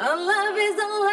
Our love is alive, and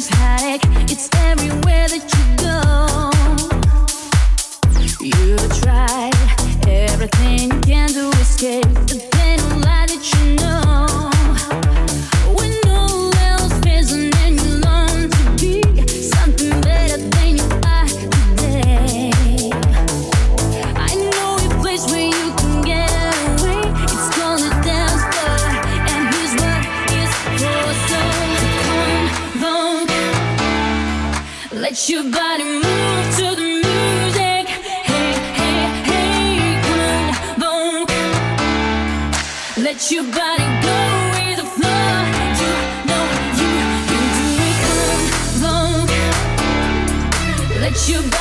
escape, Your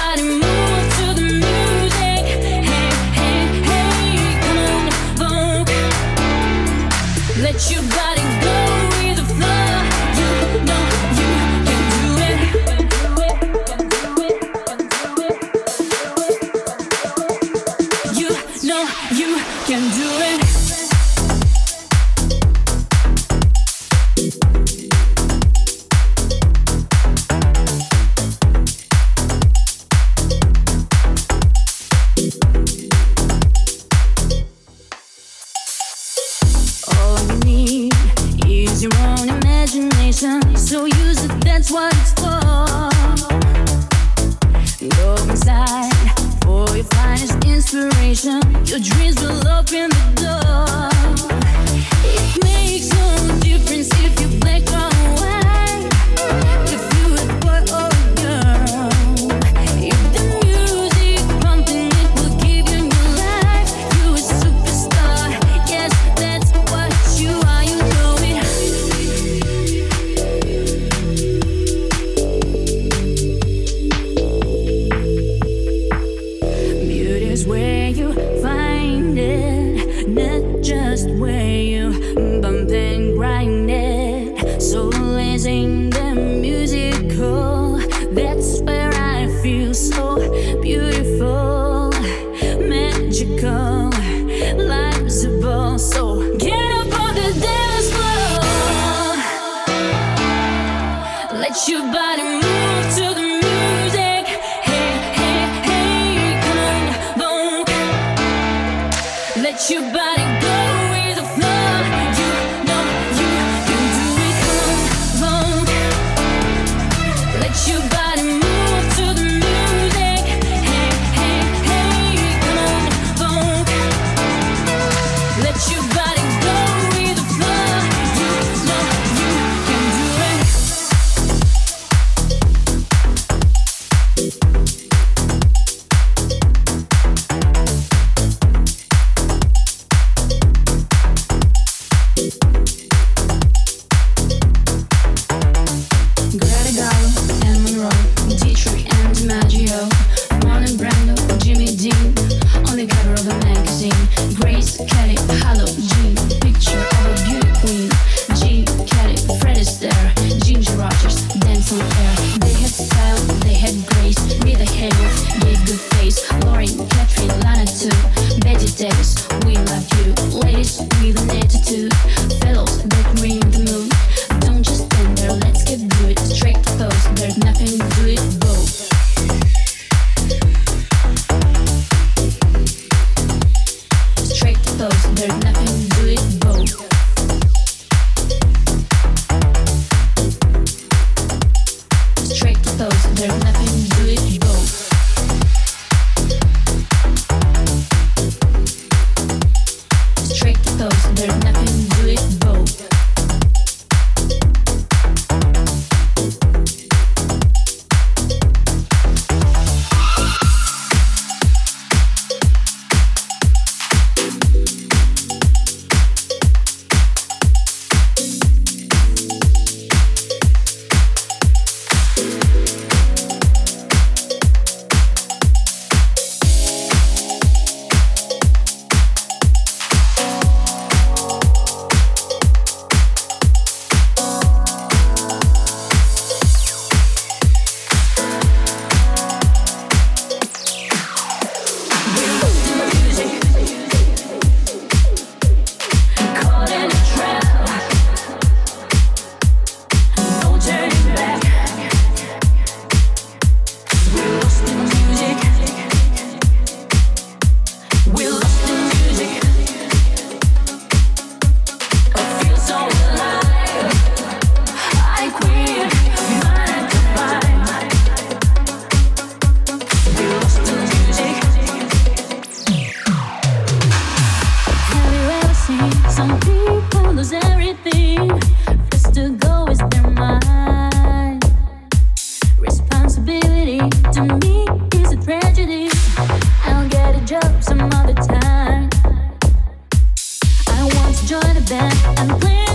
there's nothing to Join the band and play.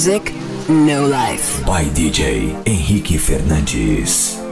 Music, no life. By DJ Henrique Fernandes.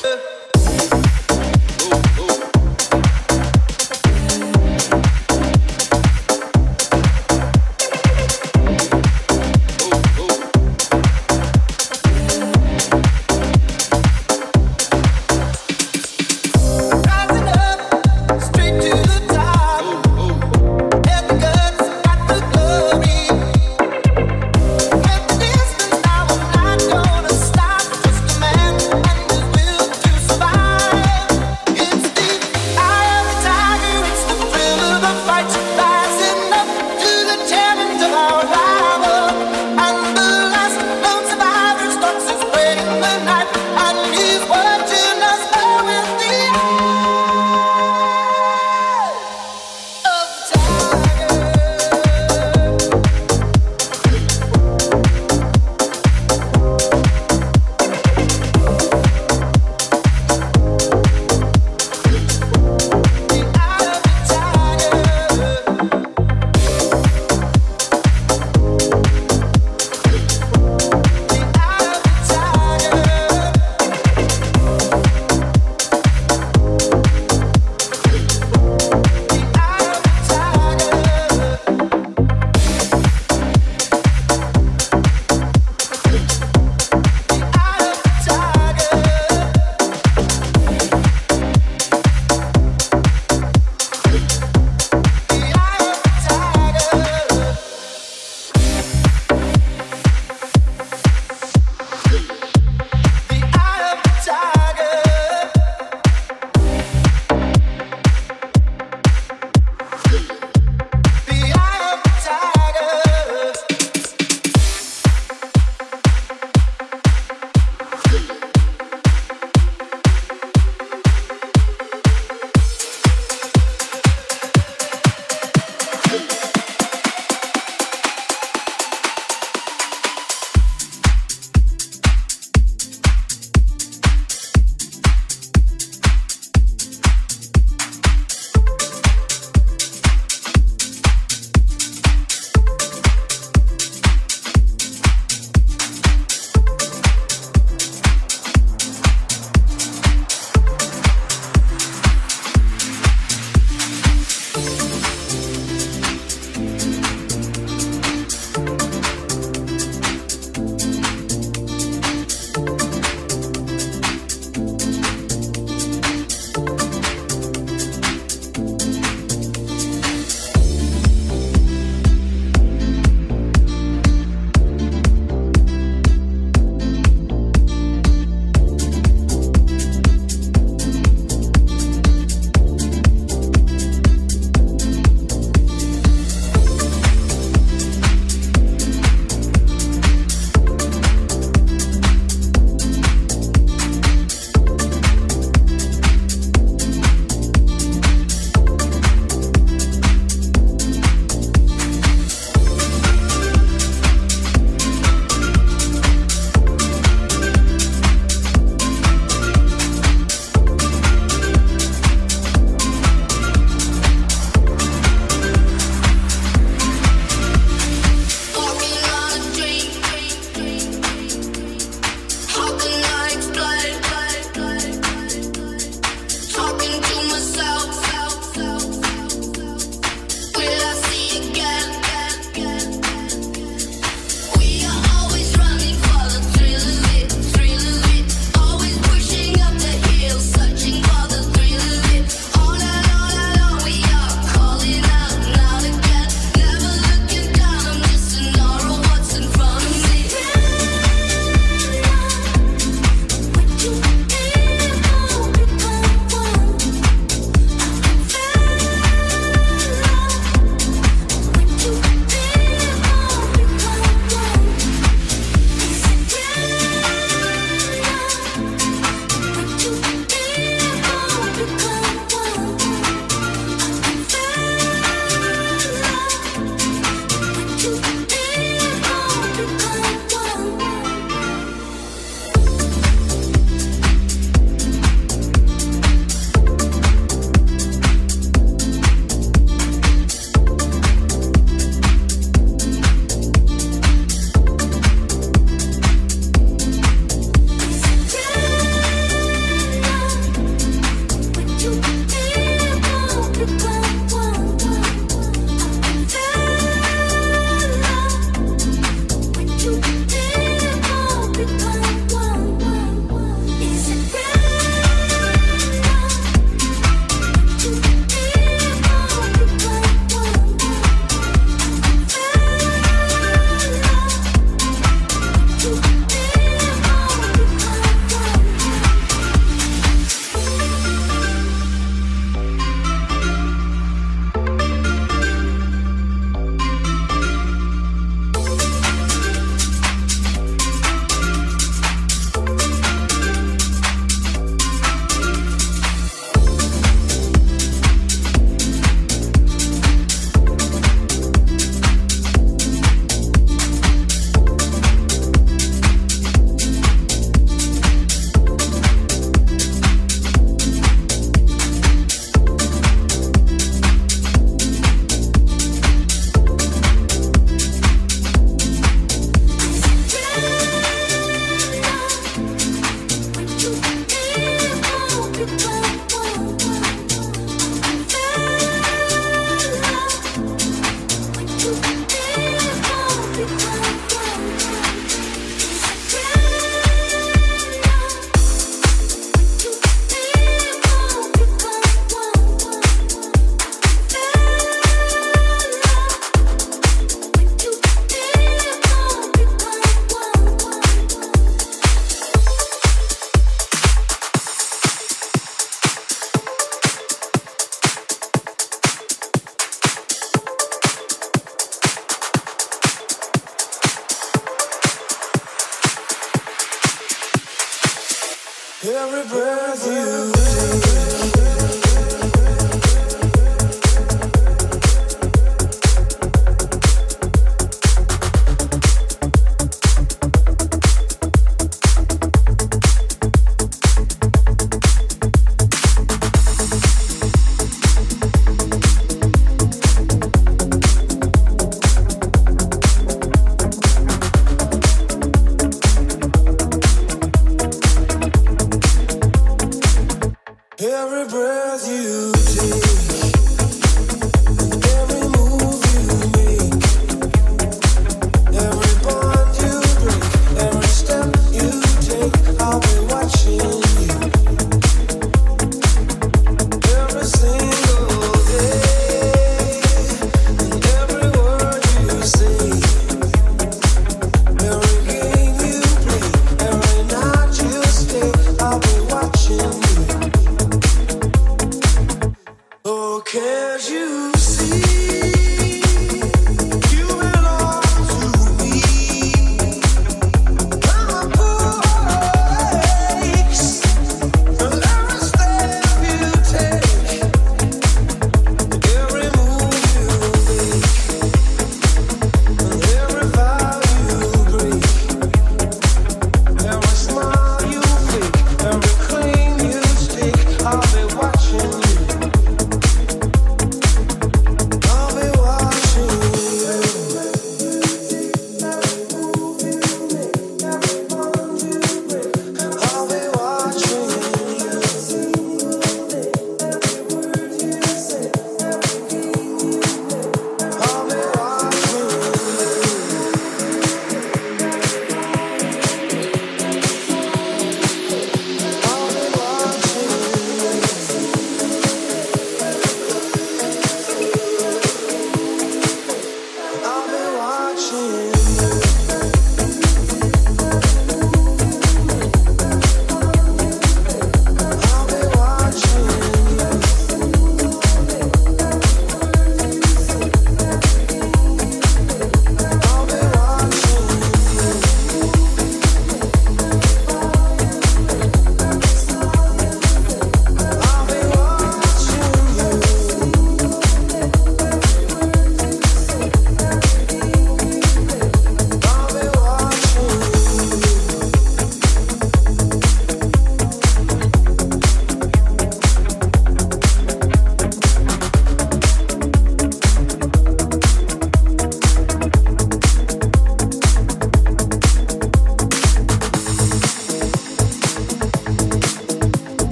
Uh.